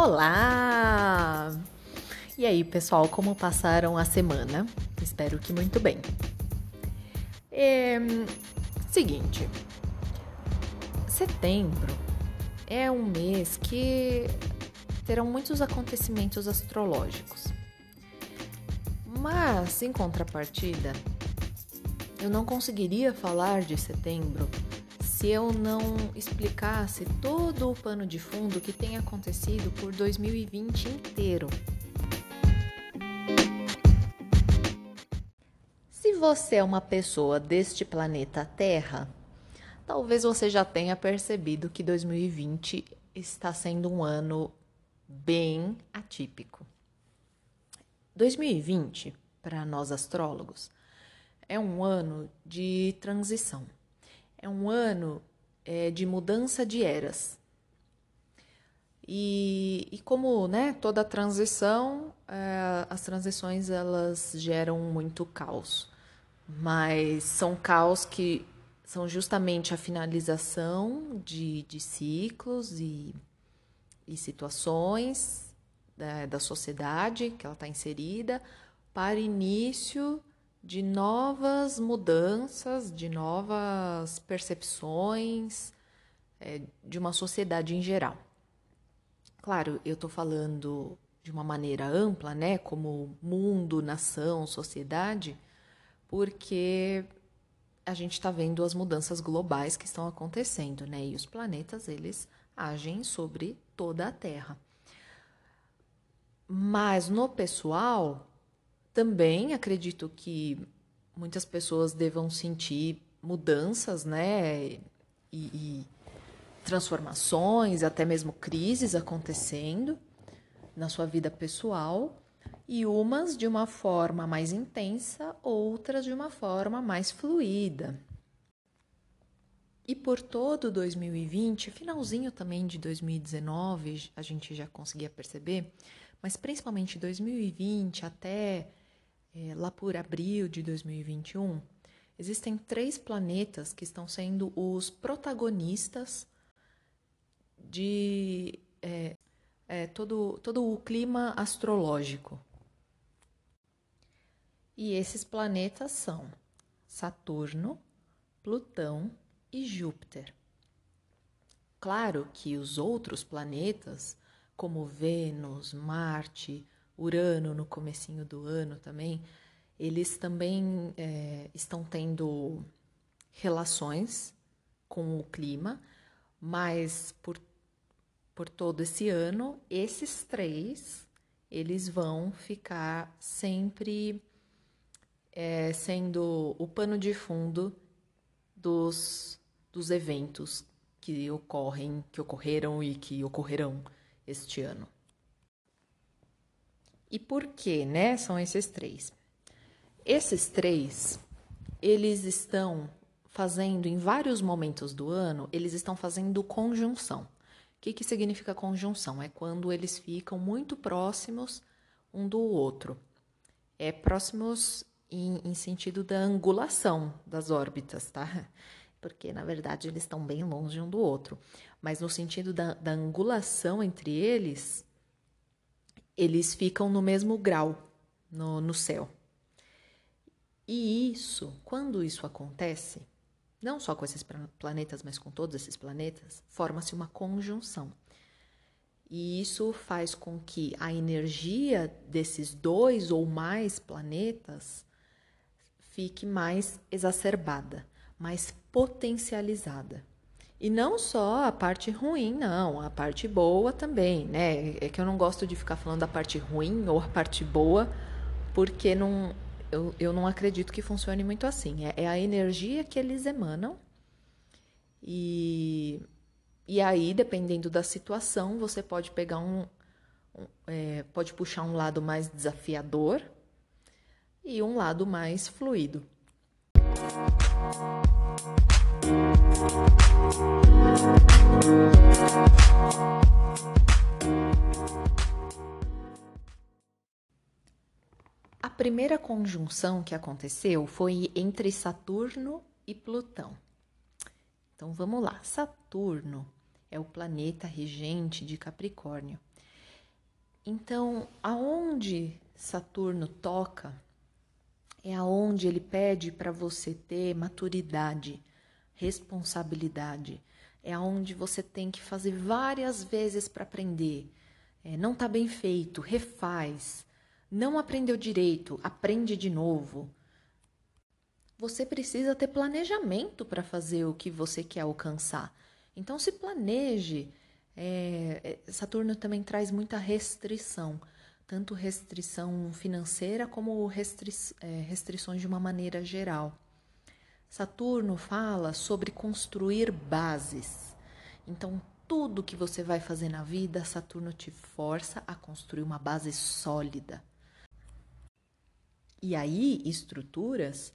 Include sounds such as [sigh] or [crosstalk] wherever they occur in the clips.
Olá! E aí, pessoal, como passaram a semana? Espero que muito bem. É, seguinte, setembro é um mês que terão muitos acontecimentos astrológicos. Mas, em contrapartida, eu não conseguiria falar de setembro se eu não explicasse todo o pano de fundo que tem acontecido por 2020 inteiro. Se você é uma pessoa deste planeta Terra, talvez você já tenha percebido que 2020 está sendo um ano bem atípico. 2020, para nós astrólogos, é um ano de transição é um ano é, de mudança de eras. E, e como né, toda transição, é, as transições elas geram muito caos, mas são caos que são justamente a finalização de, de ciclos e, e situações da, da sociedade que ela está inserida para início de novas mudanças, de novas percepções é, de uma sociedade em geral. Claro, eu estou falando de uma maneira ampla, né, como mundo, nação, sociedade, porque a gente está vendo as mudanças globais que estão acontecendo, né, e os planetas eles agem sobre toda a Terra. Mas no pessoal, também acredito que muitas pessoas devam sentir mudanças, né? E, e transformações, até mesmo crises acontecendo na sua vida pessoal, e umas de uma forma mais intensa, outras de uma forma mais fluida. E por todo 2020, finalzinho também de 2019, a gente já conseguia perceber, mas principalmente 2020 até é, lá por abril de 2021, existem três planetas que estão sendo os protagonistas de é, é, todo, todo o clima astrológico. E esses planetas são Saturno, Plutão e Júpiter. Claro que os outros planetas, como Vênus, Marte, Urano no comecinho do ano também, eles também é, estão tendo relações com o clima, mas por, por todo esse ano, esses três eles vão ficar sempre é, sendo o pano de fundo dos, dos eventos que ocorrem, que ocorreram e que ocorrerão este ano. E por que, né? São esses três. Esses três, eles estão fazendo em vários momentos do ano, eles estão fazendo conjunção. O que, que significa conjunção? É quando eles ficam muito próximos um do outro. É próximos em, em sentido da angulação das órbitas, tá? Porque na verdade eles estão bem longe um do outro. Mas no sentido da, da angulação entre eles, eles ficam no mesmo grau no, no céu. E isso, quando isso acontece, não só com esses planetas, mas com todos esses planetas, forma-se uma conjunção. E isso faz com que a energia desses dois ou mais planetas fique mais exacerbada, mais potencializada. E não só a parte ruim, não, a parte boa também, né? É que eu não gosto de ficar falando da parte ruim ou a parte boa, porque não, eu, eu não acredito que funcione muito assim. É, é a energia que eles emanam. E, e aí, dependendo da situação, você pode pegar um. um é, pode puxar um lado mais desafiador e um lado mais fluido. A primeira conjunção que aconteceu foi entre Saturno e Plutão. Então vamos lá. Saturno é o planeta regente de Capricórnio. Então, aonde Saturno toca é aonde ele pede para você ter maturidade, responsabilidade. É aonde você tem que fazer várias vezes para aprender. É, não está bem feito, refaz. Não aprendeu direito, aprende de novo. Você precisa ter planejamento para fazer o que você quer alcançar. Então, se planeje. É, é Saturno também traz muita restrição tanto restrição financeira como restri é, restrições de uma maneira geral. Saturno fala sobre construir bases. Então, tudo que você vai fazer na vida, Saturno te força a construir uma base sólida. E aí, estruturas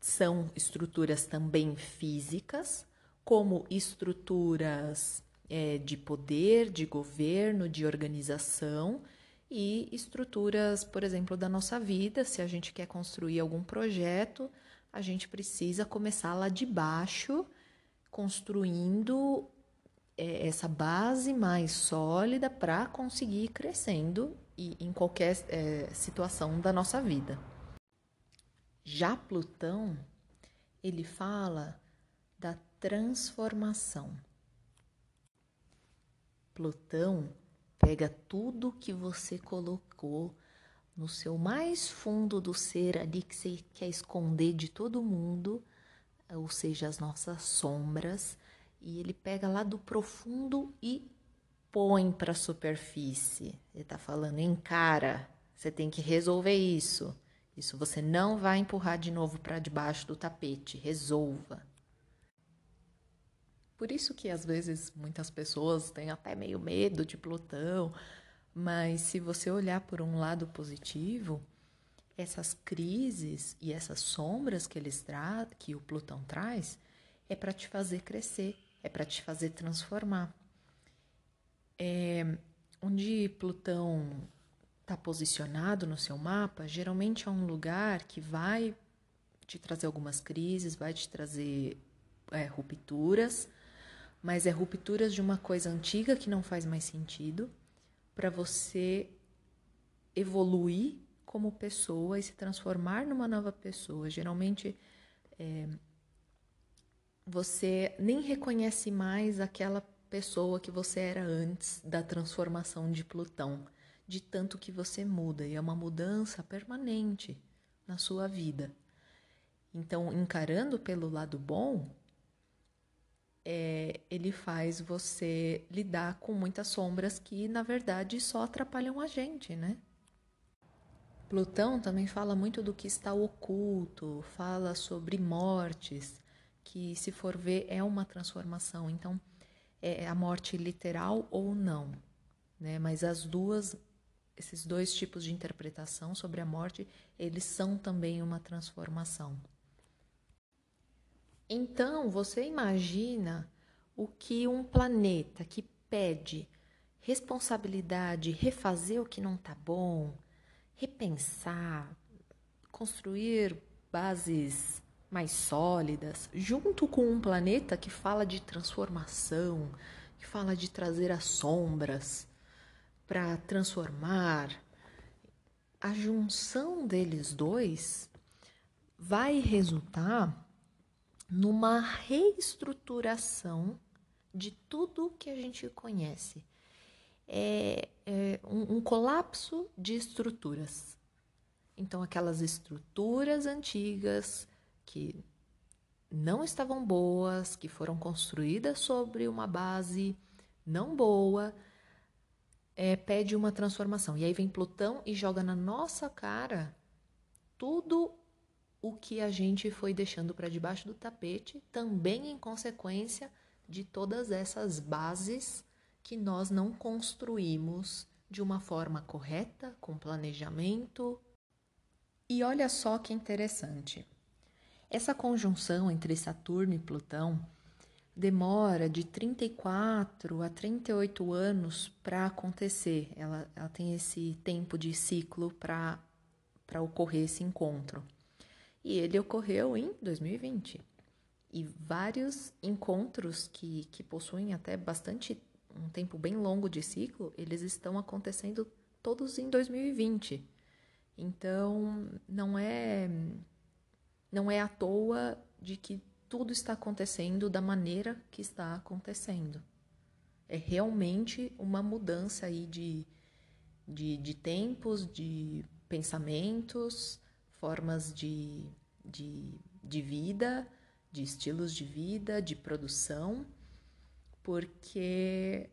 são estruturas também físicas, como estruturas é, de poder, de governo, de organização e estruturas, por exemplo, da nossa vida. Se a gente quer construir algum projeto, a gente precisa começar lá de baixo, construindo é, essa base mais sólida para conseguir ir crescendo e em qualquer é, situação da nossa vida. Já Plutão, ele fala da transformação. Plutão Pega tudo que você colocou no seu mais fundo do ser ali que você quer esconder de todo mundo, ou seja, as nossas sombras, e ele pega lá do profundo e põe para a superfície. Ele está falando, encara, você tem que resolver isso. Isso você não vai empurrar de novo para debaixo do tapete, resolva. Por isso que às vezes muitas pessoas têm até meio medo de Plutão, mas se você olhar por um lado positivo, essas crises e essas sombras que eles tra que o Plutão traz é para te fazer crescer, é para te fazer transformar. É, onde Plutão está posicionado no seu mapa, geralmente é um lugar que vai te trazer algumas crises, vai te trazer é, rupturas, mas é rupturas de uma coisa antiga que não faz mais sentido para você evoluir como pessoa e se transformar numa nova pessoa. Geralmente é, você nem reconhece mais aquela pessoa que você era antes da transformação de Plutão, de tanto que você muda e é uma mudança permanente na sua vida. Então, encarando pelo lado bom, é, ele faz você lidar com muitas sombras que, na verdade, só atrapalham a gente, né? Plutão também fala muito do que está oculto, fala sobre mortes, que, se for ver, é uma transformação. Então, é a morte literal ou não, né? Mas as duas, esses dois tipos de interpretação sobre a morte, eles são também uma transformação. Então, você imagina o que um planeta que pede responsabilidade, refazer o que não está bom, repensar, construir bases mais sólidas, junto com um planeta que fala de transformação, que fala de trazer as sombras para transformar. A junção deles dois vai resultar numa reestruturação de tudo que a gente conhece. É, é um, um colapso de estruturas. Então, aquelas estruturas antigas que não estavam boas, que foram construídas sobre uma base não boa, é, pede uma transformação. E aí vem Plutão e joga na nossa cara tudo o que a gente foi deixando para debaixo do tapete, também em consequência de todas essas bases que nós não construímos de uma forma correta, com planejamento. E olha só que interessante. Essa conjunção entre Saturno e Plutão demora de 34 a 38 anos para acontecer. Ela, ela tem esse tempo de ciclo para ocorrer esse encontro e ele ocorreu em 2020. E vários encontros que, que possuem até bastante um tempo bem longo de ciclo, eles estão acontecendo todos em 2020. Então, não é não é à toa de que tudo está acontecendo da maneira que está acontecendo. É realmente uma mudança aí de, de, de tempos, de pensamentos, formas de, de, de vida, de estilos de vida, de produção, porque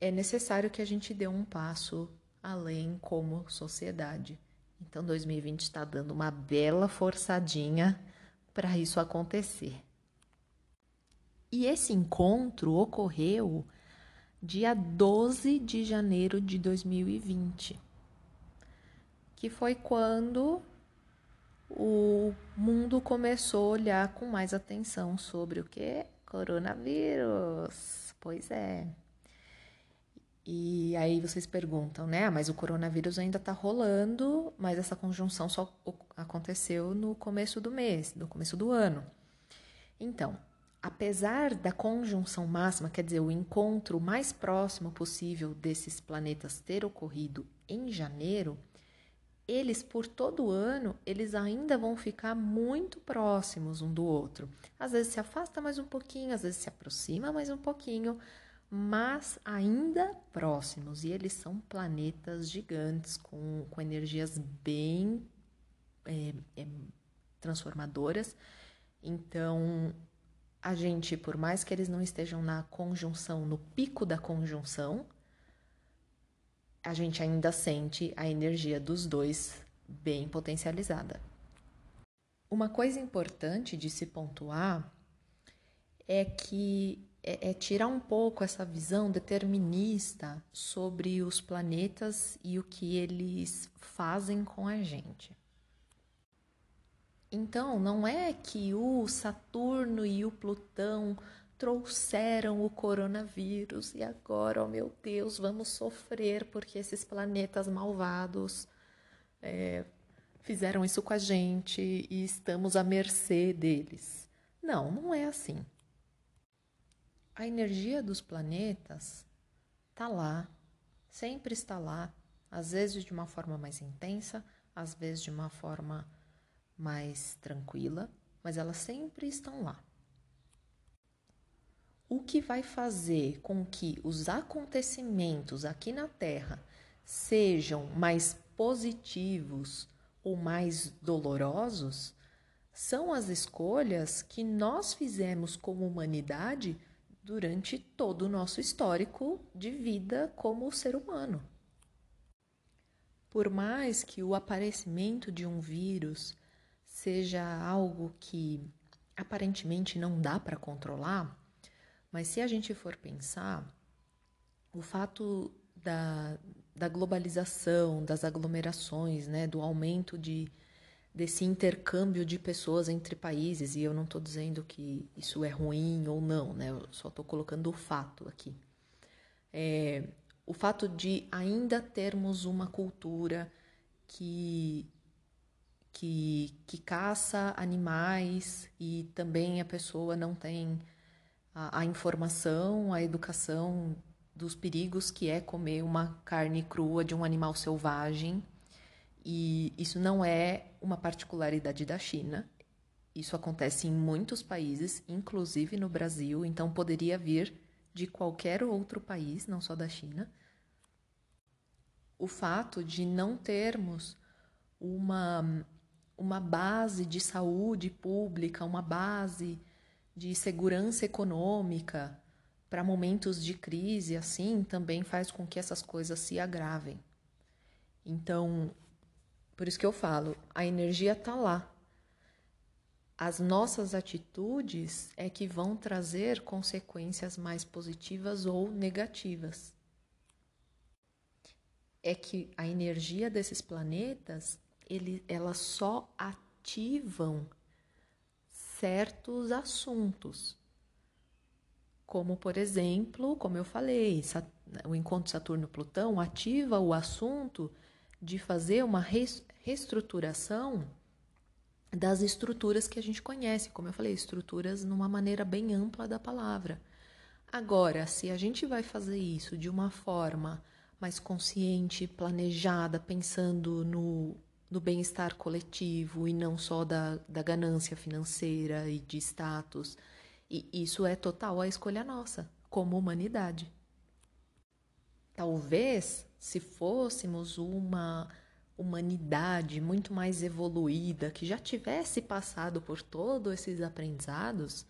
é necessário que a gente dê um passo além como sociedade. Então, 2020 está dando uma bela forçadinha para isso acontecer. E esse encontro ocorreu dia 12 de janeiro de 2020, que foi quando o mundo começou a olhar com mais atenção sobre o que? Coronavírus. Pois é. E aí vocês perguntam, né? Ah, mas o coronavírus ainda está rolando, mas essa conjunção só aconteceu no começo do mês, no começo do ano. Então, apesar da conjunção máxima, quer dizer, o encontro mais próximo possível desses planetas ter ocorrido em janeiro, eles por todo ano, eles ainda vão ficar muito próximos um do outro. Às vezes se afasta mais um pouquinho, às vezes se aproxima mais um pouquinho, mas ainda próximos. E eles são planetas gigantes com, com energias bem é, é, transformadoras. Então, a gente, por mais que eles não estejam na conjunção, no pico da conjunção, a gente ainda sente a energia dos dois bem potencializada. Uma coisa importante de se pontuar é que é, é tirar um pouco essa visão determinista sobre os planetas e o que eles fazem com a gente. Então, não é que o Saturno e o Plutão trouxeram o coronavírus e agora, oh meu Deus, vamos sofrer porque esses planetas malvados é, fizeram isso com a gente e estamos à mercê deles. Não, não é assim. A energia dos planetas está lá, sempre está lá, às vezes de uma forma mais intensa, às vezes de uma forma mais tranquila, mas elas sempre estão lá. O que vai fazer com que os acontecimentos aqui na Terra sejam mais positivos ou mais dolorosos são as escolhas que nós fizemos como humanidade durante todo o nosso histórico de vida como ser humano. Por mais que o aparecimento de um vírus seja algo que aparentemente não dá para controlar, mas se a gente for pensar, o fato da, da globalização, das aglomerações, né, do aumento de desse intercâmbio de pessoas entre países, e eu não estou dizendo que isso é ruim ou não, né? Eu só estou colocando o fato aqui. É, o fato de ainda termos uma cultura que, que, que caça animais e também a pessoa não tem a, a informação, a educação dos perigos que é comer uma carne crua de um animal selvagem e isso não é uma particularidade da China. Isso acontece em muitos países, inclusive no Brasil, então poderia vir de qualquer outro país, não só da China. O fato de não termos uma, uma base de saúde pública, uma base de segurança econômica para momentos de crise assim, também faz com que essas coisas se agravem. Então, por isso que eu falo, a energia está lá. As nossas atitudes é que vão trazer consequências mais positivas ou negativas. É que a energia desses planetas, ele, elas só ativam certos assuntos. Como, por exemplo, como eu falei, o encontro Saturno-Plutão ativa o assunto de fazer uma reestruturação das estruturas que a gente conhece, como eu falei, estruturas numa maneira bem ampla da palavra. Agora, se a gente vai fazer isso de uma forma mais consciente, planejada, pensando no, no bem-estar coletivo e não só da, da ganância financeira e de status, e isso é total a escolha nossa, como humanidade. Talvez, se fôssemos uma humanidade muito mais evoluída, que já tivesse passado por todos esses aprendizados,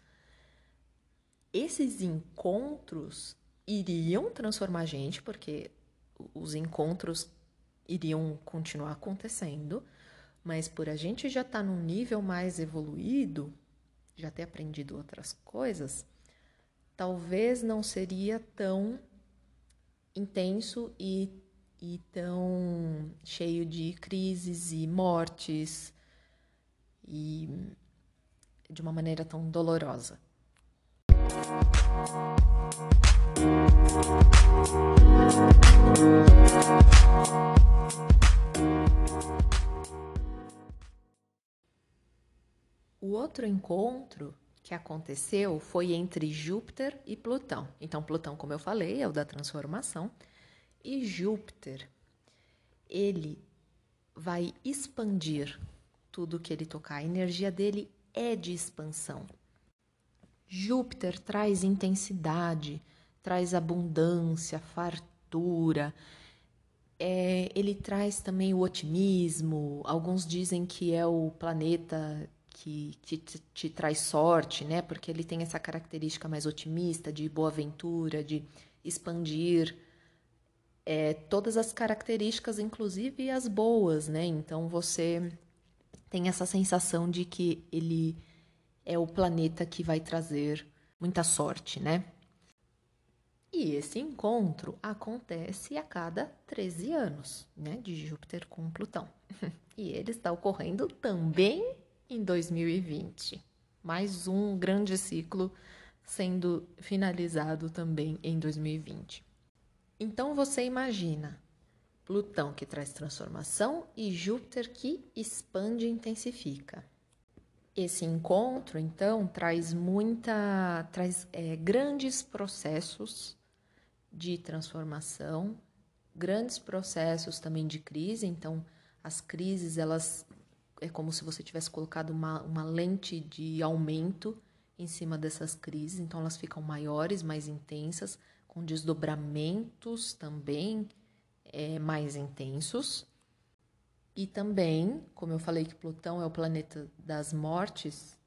esses encontros iriam transformar a gente, porque os encontros iriam continuar acontecendo, mas por a gente já estar tá num nível mais evoluído, já ter aprendido outras coisas, talvez não seria tão intenso e, e tão cheio de crises e mortes e de uma maneira tão dolorosa. O outro encontro que aconteceu foi entre Júpiter e Plutão. Então, Plutão, como eu falei, é o da transformação, e Júpiter, ele vai expandir tudo que ele tocar. A energia dele é de expansão. Júpiter traz intensidade, traz abundância, fartura. É, ele traz também o otimismo. Alguns dizem que é o planeta que te, te, te, traz sorte, né? Porque ele tem essa característica mais otimista, de boa aventura, de expandir é, todas as características, inclusive as boas, né? Então você tem essa sensação de que ele é o planeta que vai trazer muita sorte, né? E esse encontro acontece a cada 13 anos, né, de Júpiter com Plutão. [laughs] E ele está ocorrendo também em 2020. Mais um grande ciclo sendo finalizado também em 2020. Então você imagina Plutão que traz transformação e Júpiter que expande e intensifica. Esse encontro, então, traz muita, traz é, grandes processos de transformação, grandes processos também de crise. Então, as crises, elas é como se você tivesse colocado uma, uma lente de aumento em cima dessas crises. Então, elas ficam maiores, mais intensas, com desdobramentos também é, mais intensos. E também, como eu falei que Plutão é o planeta das mortes,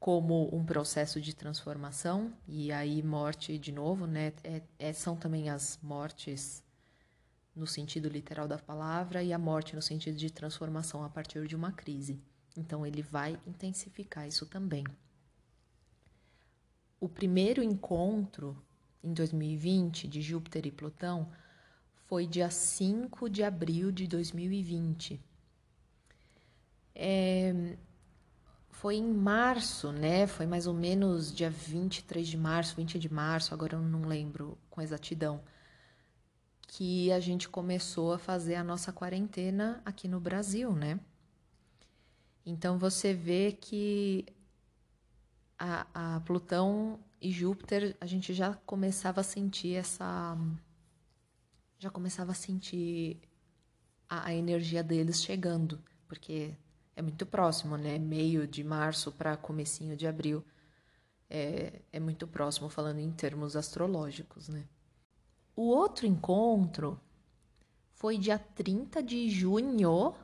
como um processo de transformação, e aí morte de novo, né? É, é, são também as mortes no sentido literal da palavra e a morte no sentido de transformação a partir de uma crise. Então ele vai intensificar isso também. O primeiro encontro em 2020 de Júpiter e Plutão foi dia 5 de abril de 2020. É, foi em março, né? Foi mais ou menos dia 23 de março, 20 de março, agora eu não lembro com exatidão, que a gente começou a fazer a nossa quarentena aqui no Brasil, né? Então você vê que a, a Plutão e Júpiter, a gente já começava a sentir essa já começava a sentir a, a energia deles chegando, porque é muito próximo, né? Meio de março para comecinho de abril. É, é muito próximo falando em termos astrológicos, né? O outro encontro foi dia 30 de junho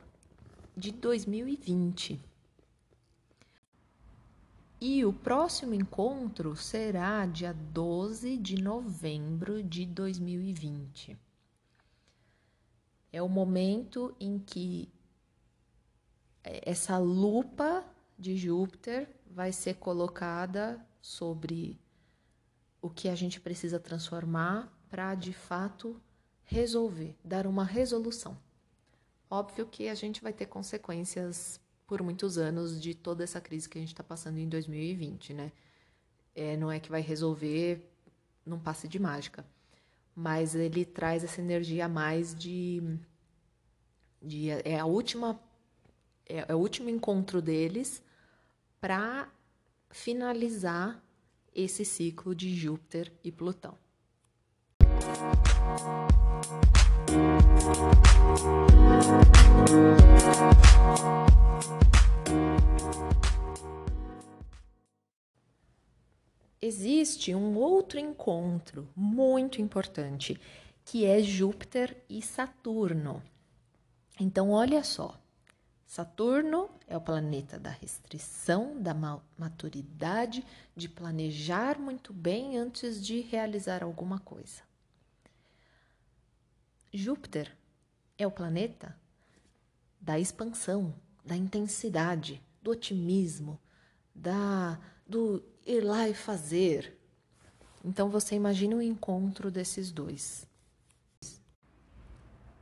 de 2020. E o próximo encontro será dia 12 de novembro de 2020. É o momento em que essa lupa de Júpiter vai ser colocada sobre o que a gente precisa transformar para de fato resolver, dar uma resolução. Óbvio que a gente vai ter consequências por muitos anos de toda essa crise que a gente está passando em 2020, né? É, não é que vai resolver num passe de mágica mas ele traz essa energia a mais de, de é a última é, é o último encontro deles para finalizar esse ciclo de Júpiter e Plutão. Existe um outro encontro muito importante, que é Júpiter e Saturno. Então, olha só. Saturno é o planeta da restrição, da maturidade, de planejar muito bem antes de realizar alguma coisa. Júpiter é o planeta da expansão, da intensidade, do otimismo, da do ir lá e fazer. Então você imagina o encontro desses dois.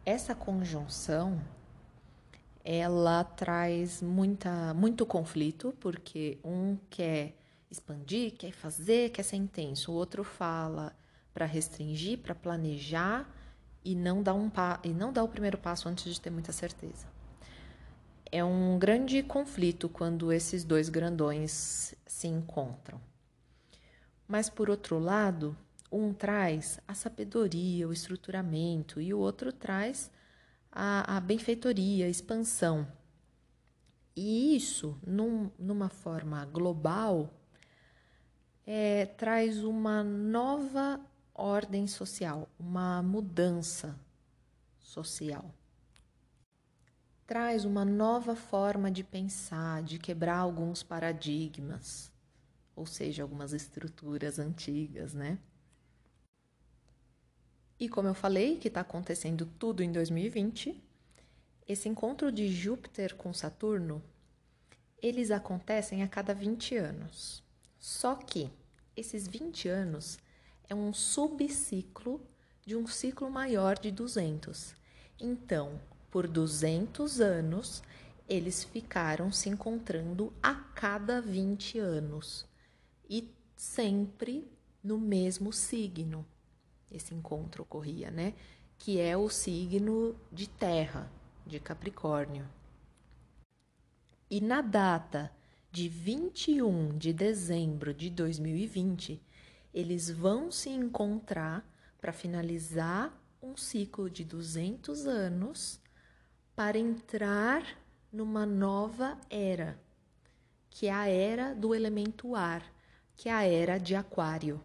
Essa conjunção ela traz muita, muito conflito, porque um quer expandir, quer fazer, quer ser intenso, o outro fala para restringir, para planejar e não dá um e não dá o primeiro passo antes de ter muita certeza. É um grande conflito quando esses dois grandões se encontram. Mas por outro lado, um traz a sabedoria, o estruturamento e o outro traz a, a benfeitoria, a expansão. E isso, num, numa forma global, é, traz uma nova ordem social, uma mudança social. Traz uma nova forma de pensar, de quebrar alguns paradigmas, ou seja, algumas estruturas antigas, né? E como eu falei que está acontecendo tudo em 2020, esse encontro de Júpiter com Saturno, eles acontecem a cada 20 anos. Só que esses 20 anos é um subciclo de um ciclo maior de 200. Então, por 200 anos, eles ficaram se encontrando a cada 20 anos e sempre no mesmo signo esse encontro ocorria, né? Que é o signo de Terra, de Capricórnio. E na data de 21 de dezembro de 2020, eles vão se encontrar para finalizar um ciclo de 200 anos para entrar numa nova era, que é a era do elemento ar, que é a era de Aquário.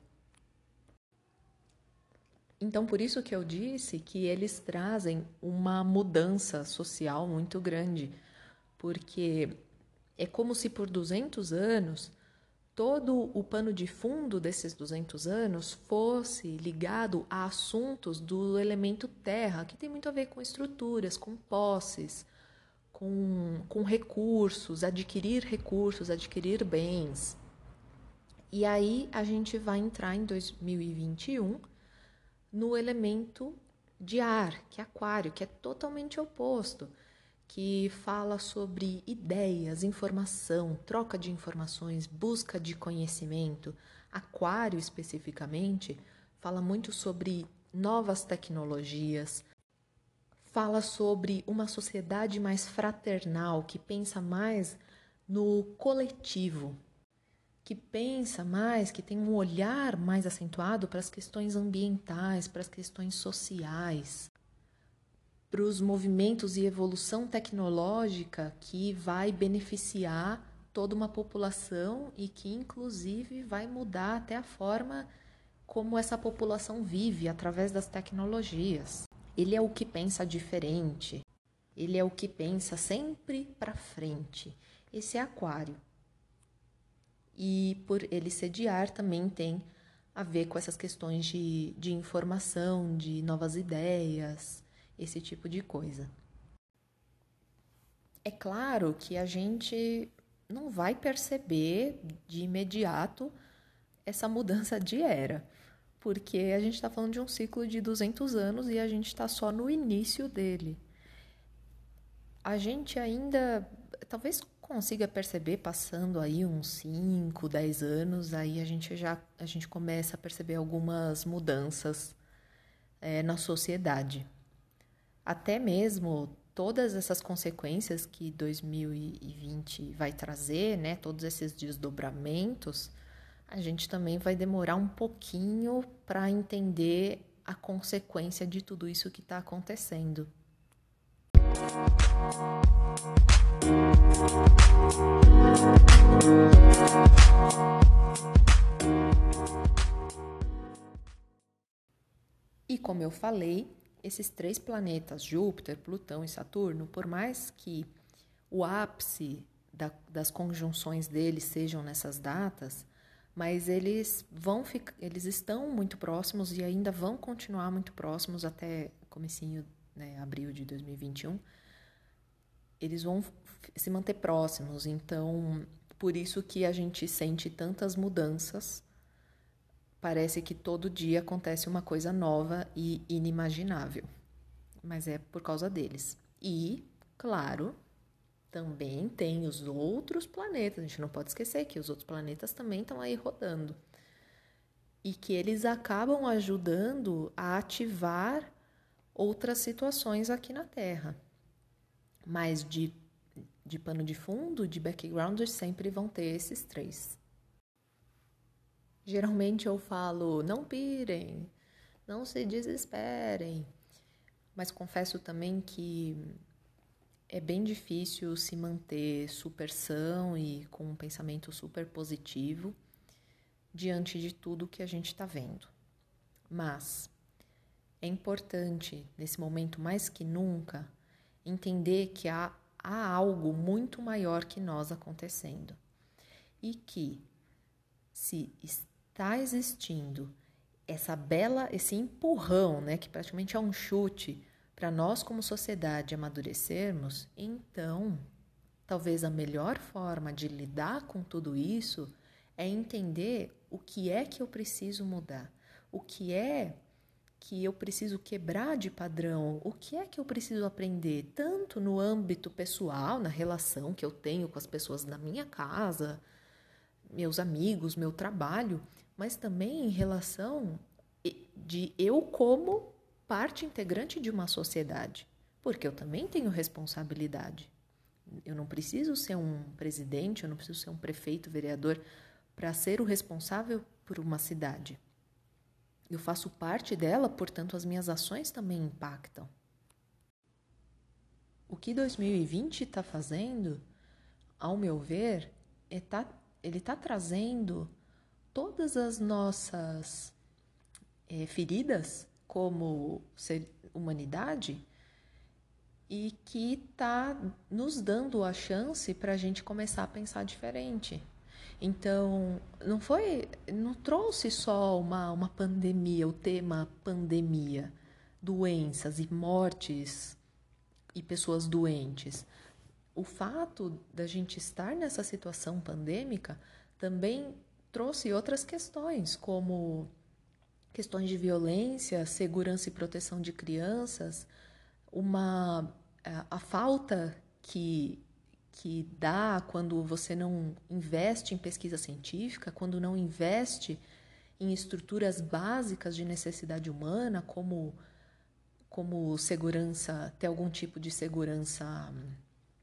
Então, por isso que eu disse que eles trazem uma mudança social muito grande, porque é como se por 200 anos todo o pano de fundo desses 200 anos fosse ligado a assuntos do elemento terra, que tem muito a ver com estruturas, com posses, com, com recursos, adquirir recursos, adquirir bens. E aí a gente vai entrar em 2021 no elemento de ar, que é aquário, que é totalmente oposto, que fala sobre ideias, informação, troca de informações, busca de conhecimento. Aquário especificamente fala muito sobre novas tecnologias, fala sobre uma sociedade mais fraternal, que pensa mais no coletivo, que pensa mais, que tem um olhar mais acentuado para as questões ambientais, para as questões sociais, para os movimentos e evolução tecnológica que vai beneficiar toda uma população e que, inclusive, vai mudar até a forma como essa população vive através das tecnologias. Ele é o que pensa diferente, ele é o que pensa sempre para frente. Esse é Aquário e por ele sediar também tem a ver com essas questões de, de informação, de novas ideias, esse tipo de coisa. É claro que a gente não vai perceber de imediato essa mudança de era, porque a gente está falando de um ciclo de 200 anos e a gente está só no início dele. A gente ainda, talvez consiga perceber passando aí uns 5, 10 anos, aí a gente já a gente começa a perceber algumas mudanças é, na sociedade. Até mesmo todas essas consequências que 2020 vai trazer, né, todos esses desdobramentos, a gente também vai demorar um pouquinho para entender a consequência de tudo isso que está acontecendo. E como eu falei, esses três planetas, Júpiter, Plutão e Saturno, por mais que o ápice da, das conjunções deles sejam nessas datas, mas eles vão eles estão muito próximos e ainda vão continuar muito próximos até comecinho, né, abril de 2021. Eles vão se manter próximos, então por isso que a gente sente tantas mudanças. Parece que todo dia acontece uma coisa nova e inimaginável. Mas é por causa deles. E, claro, também tem os outros planetas. A gente não pode esquecer que os outros planetas também estão aí rodando. E que eles acabam ajudando a ativar outras situações aqui na Terra. Mas de, de pano de fundo, de background, sempre vão ter esses três. Geralmente eu falo, não pirem, não se desesperem. Mas confesso também que é bem difícil se manter super são e com um pensamento super positivo diante de tudo que a gente está vendo. Mas é importante, nesse momento mais que nunca, entender que há, há algo muito maior que nós acontecendo. E que, se está existindo essa bela, esse empurrão, né, que praticamente é um chute para nós, como sociedade, amadurecermos, então talvez a melhor forma de lidar com tudo isso é entender o que é que eu preciso mudar, o que é que eu preciso quebrar de padrão, o que é que eu preciso aprender, tanto no âmbito pessoal, na relação que eu tenho com as pessoas da minha casa, meus amigos, meu trabalho, mas também em relação de eu como parte integrante de uma sociedade, porque eu também tenho responsabilidade. Eu não preciso ser um presidente, eu não preciso ser um prefeito, vereador para ser o responsável por uma cidade. Eu faço parte dela, portanto, as minhas ações também impactam. O que 2020 está fazendo, ao meu ver, é tá, ele está trazendo todas as nossas é, feridas como ser humanidade e que está nos dando a chance para a gente começar a pensar diferente. Então, não foi, não trouxe só uma, uma pandemia, o tema pandemia, doenças e mortes e pessoas doentes. O fato da gente estar nessa situação pandêmica também trouxe outras questões, como questões de violência, segurança e proteção de crianças, uma a, a falta que que dá quando você não investe em pesquisa científica, quando não investe em estruturas básicas de necessidade humana, como como segurança, ter algum tipo de segurança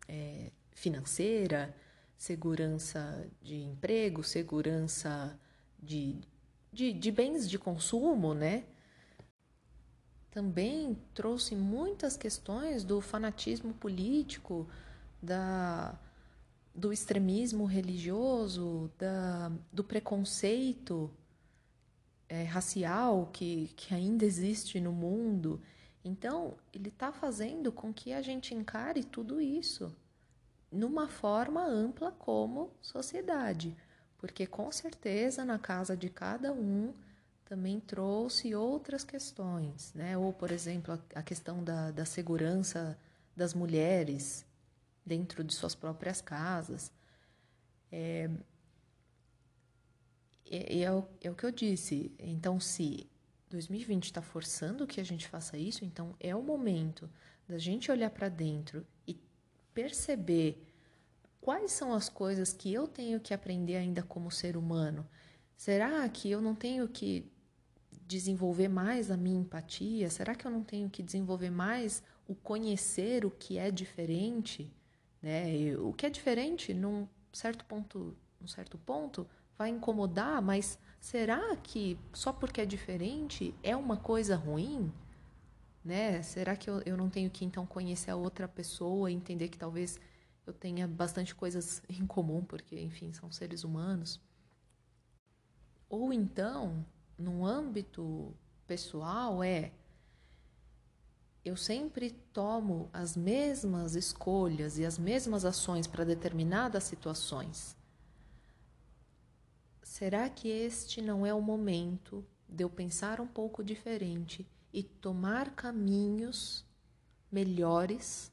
é, financeira, segurança de emprego, segurança de de, de bens de consumo, né? Também trouxe muitas questões do fanatismo político, da, do extremismo religioso, da, do preconceito é, racial que, que ainda existe no mundo. Então, ele está fazendo com que a gente encare tudo isso numa forma ampla como sociedade porque com certeza na casa de cada um também trouxe outras questões, né? Ou, por exemplo, a, questão da, da segurança das mulheres dentro de suas próprias casas. É, é, é, o, é o que eu disse. Então, se 2020 está forçando que a gente faça isso, então é o momento da gente olhar para dentro e perceber quais são as coisas que eu tenho que aprender ainda como ser humano? Será que eu não tenho que desenvolver mais a minha empatia? Será que eu não tenho que desenvolver mais o conhecer o que é diferente? Né? O que é diferente, num certo ponto, num certo ponto, vai incomodar, mas será que só porque é diferente é uma coisa ruim? Né? Será que eu, eu não tenho que então conhecer a outra pessoa e entender que talvez eu tenha bastante coisas [laughs] em comum, porque, enfim, são seres humanos? Ou então, no âmbito pessoal, é eu sempre tomo as mesmas escolhas e as mesmas ações para determinadas situações. Será que este não é o momento de eu pensar um pouco diferente e tomar caminhos melhores,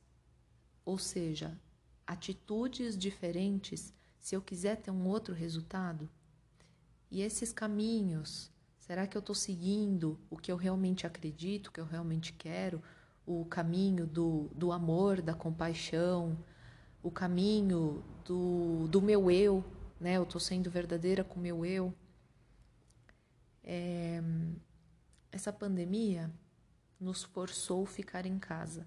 ou seja, atitudes diferentes, se eu quiser ter um outro resultado? E esses caminhos, será que eu estou seguindo o que eu realmente acredito, o que eu realmente quero? O caminho do, do amor, da compaixão, o caminho do, do meu eu, né? Eu estou sendo verdadeira com o meu eu. É, essa pandemia nos forçou a ficar em casa,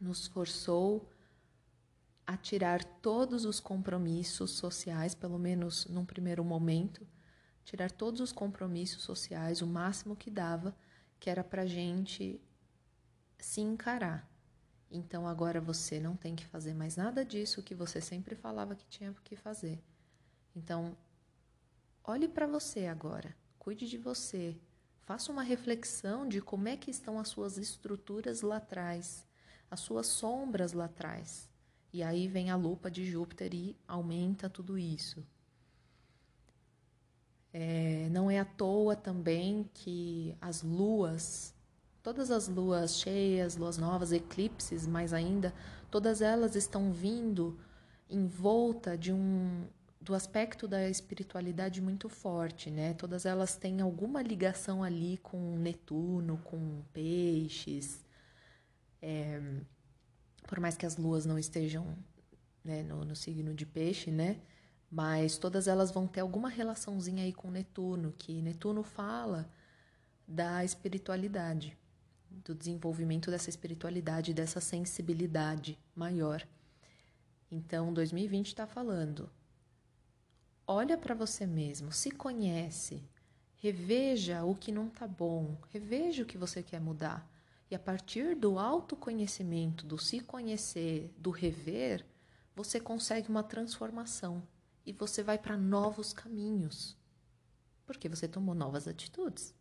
nos forçou a tirar todos os compromissos sociais, pelo menos num primeiro momento, tirar todos os compromissos sociais, o máximo que dava, que era para gente se encarar. Então agora você não tem que fazer mais nada disso que você sempre falava que tinha que fazer. Então, olhe para você agora, cuide de você, faça uma reflexão de como é que estão as suas estruturas lá atrás, as suas sombras lá atrás. E aí vem a lupa de Júpiter e aumenta tudo isso. É, não é à toa também que as luas Todas as luas cheias, luas novas, eclipses, mais ainda, todas elas estão vindo em volta de um do aspecto da espiritualidade muito forte, né? Todas elas têm alguma ligação ali com Netuno, com peixes. É, por mais que as luas não estejam né, no, no signo de peixe, né? Mas todas elas vão ter alguma relaçãozinha aí com Netuno, que Netuno fala da espiritualidade do desenvolvimento dessa espiritualidade, dessa sensibilidade maior. Então, 2020 está falando: olha para você mesmo, se conhece, reveja o que não está bom, reveja o que você quer mudar. E a partir do autoconhecimento, do se conhecer, do rever, você consegue uma transformação e você vai para novos caminhos, porque você tomou novas atitudes.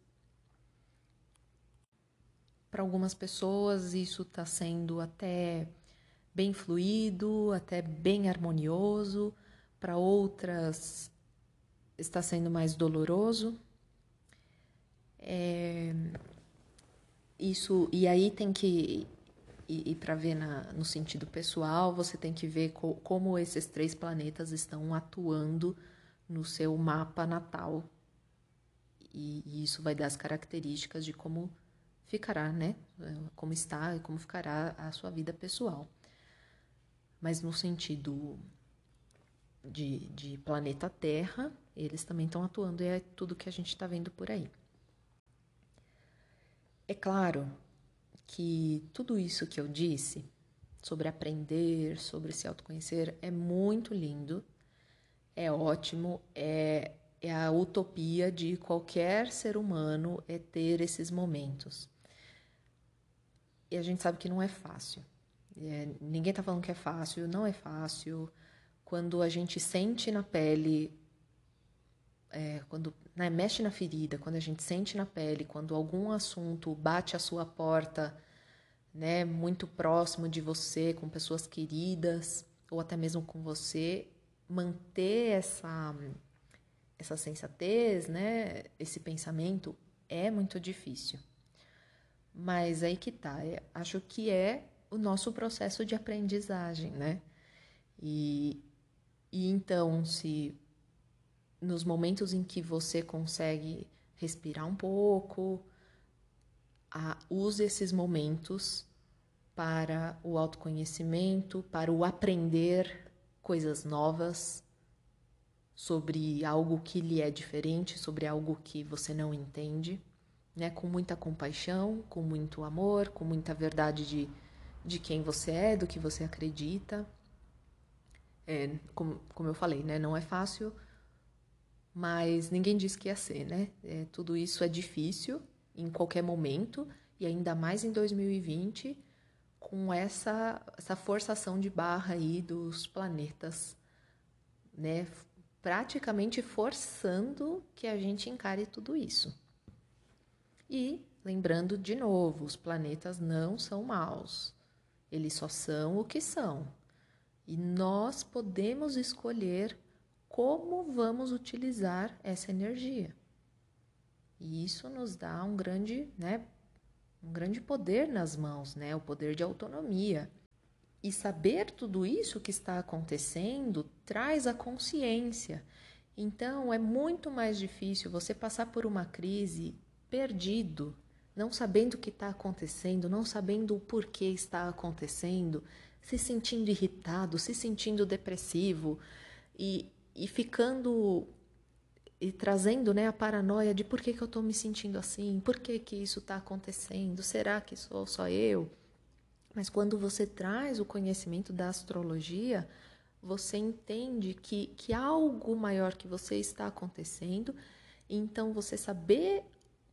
Para algumas pessoas, isso está sendo até bem fluido, até bem harmonioso. Para outras, está sendo mais doloroso. É, isso e aí tem que e, e para ver na, no sentido pessoal, você tem que ver co, como esses três planetas estão atuando no seu mapa natal. E, e isso vai dar as características de como ficará, né? Como está e como ficará a sua vida pessoal. Mas no sentido de, de planeta Terra, eles também estão atuando e é tudo que a gente está vendo por aí. É claro que tudo isso que eu disse sobre aprender, sobre se autoconhecer, é muito lindo, é ótimo, é, é a utopia de qualquer ser humano é ter esses momentos. E a gente sabe que não é fácil. É, ninguém está falando que é fácil, não é fácil. Quando a gente sente na pele, é, quando né, mexe na ferida, quando a gente sente na pele, quando algum assunto bate a sua porta, né, muito próximo de você, com pessoas queridas, ou até mesmo com você, manter essa, essa sensatez, né, esse pensamento é muito difícil. Mas aí que tá, é, acho que é o nosso processo de aprendizagem, né? E, e então, se nos momentos em que você consegue respirar um pouco, a, use esses momentos para o autoconhecimento, para o aprender coisas novas sobre algo que lhe é diferente, sobre algo que você não entende né? Com muita compaixão, com muito amor, com muita verdade de, de quem você é, do que você acredita. É, como, como eu falei, né? Não é fácil, mas ninguém disse que ia ser, né? É, tudo isso é difícil em qualquer momento e ainda mais em 2020 com essa, essa forçação de barra aí dos planetas, né? Praticamente forçando que a gente encare tudo isso. E lembrando de novo, os planetas não são maus. Eles só são o que são. E nós podemos escolher como vamos utilizar essa energia. E isso nos dá um grande, né, um grande poder nas mãos, né? O poder de autonomia. E saber tudo isso que está acontecendo traz a consciência. Então é muito mais difícil você passar por uma crise perdido, não sabendo o que está acontecendo, não sabendo o porquê está acontecendo, se sentindo irritado, se sentindo depressivo e, e ficando e trazendo né, a paranoia de por que, que eu estou me sentindo assim, por que, que isso está acontecendo, será que sou só eu? Mas quando você traz o conhecimento da astrologia, você entende que, que algo maior que você está acontecendo, então você saber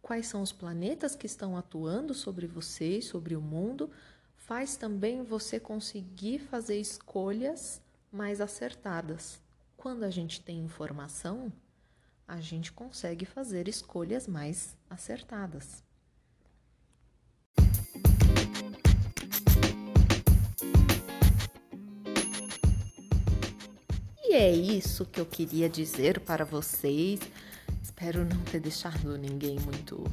quais são os planetas que estão atuando sobre você e sobre o mundo, faz também você conseguir fazer escolhas mais acertadas. Quando a gente tem informação, a gente consegue fazer escolhas mais acertadas. E é isso que eu queria dizer para vocês. Espero não ter deixado ninguém muito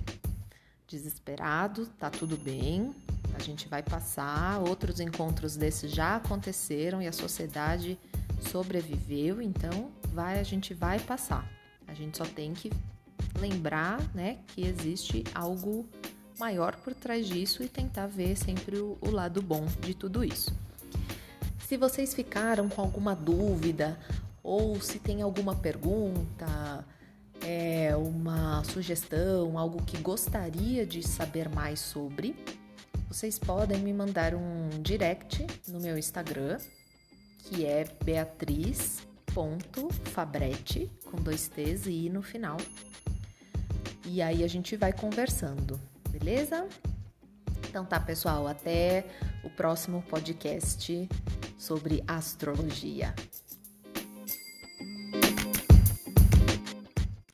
desesperado. Tá tudo bem. A gente vai passar. Outros encontros desses já aconteceram e a sociedade sobreviveu, então vai a gente vai passar. A gente só tem que lembrar, né, que existe algo maior por trás disso e tentar ver sempre o, o lado bom de tudo isso. Se vocês ficaram com alguma dúvida ou se tem alguma pergunta, é, uma sugestão, algo que gostaria de saber mais sobre, vocês podem me mandar um direct no meu Instagram, que é Beatriz Fabretti, com dois T's e I no final. E aí a gente vai conversando, beleza? Então tá, pessoal, até o próximo podcast sobre astrologia.